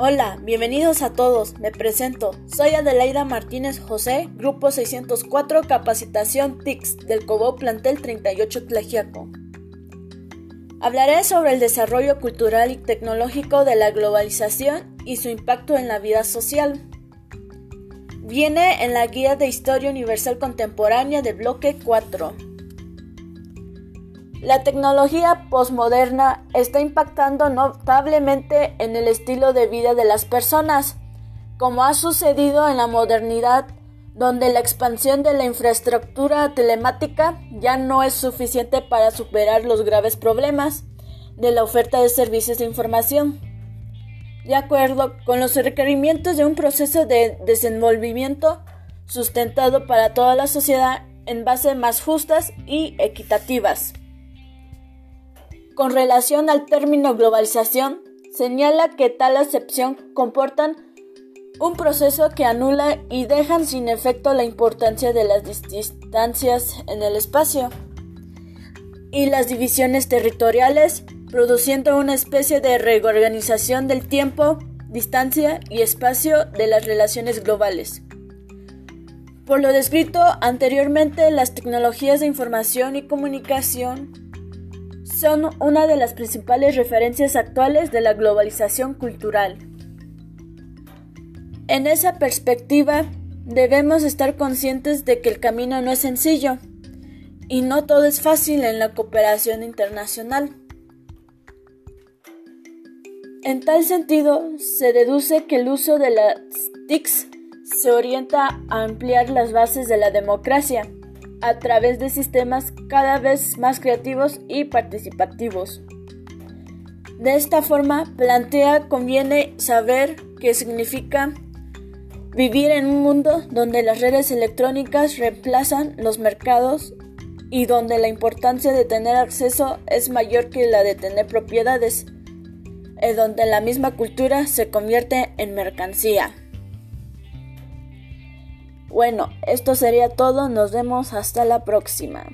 Hola, bienvenidos a todos. Me presento. Soy Adelaida Martínez José, Grupo 604 Capacitación TICS del Cobo Plantel 38 Tlajiaco. Hablaré sobre el desarrollo cultural y tecnológico de la globalización y su impacto en la vida social. Viene en la Guía de Historia Universal Contemporánea del bloque 4. La tecnología postmoderna está impactando notablemente en el estilo de vida de las personas, como ha sucedido en la modernidad, donde la expansión de la infraestructura telemática ya no es suficiente para superar los graves problemas de la oferta de servicios de información. De acuerdo con los requerimientos de un proceso de desenvolvimiento sustentado para toda la sociedad en bases más justas y equitativas. Con relación al término globalización, señala que tal acepción comportan un proceso que anula y dejan sin efecto la importancia de las distancias en el espacio y las divisiones territoriales, produciendo una especie de reorganización del tiempo, distancia y espacio de las relaciones globales. Por lo descrito anteriormente, las tecnologías de información y comunicación son una de las principales referencias actuales de la globalización cultural. En esa perspectiva, debemos estar conscientes de que el camino no es sencillo y no todo es fácil en la cooperación internacional. En tal sentido, se deduce que el uso de las TICs se orienta a ampliar las bases de la democracia a través de sistemas cada vez más creativos y participativos. De esta forma, plantea conviene saber qué significa vivir en un mundo donde las redes electrónicas reemplazan los mercados y donde la importancia de tener acceso es mayor que la de tener propiedades, y donde la misma cultura se convierte en mercancía. Bueno, esto sería todo, nos vemos hasta la próxima.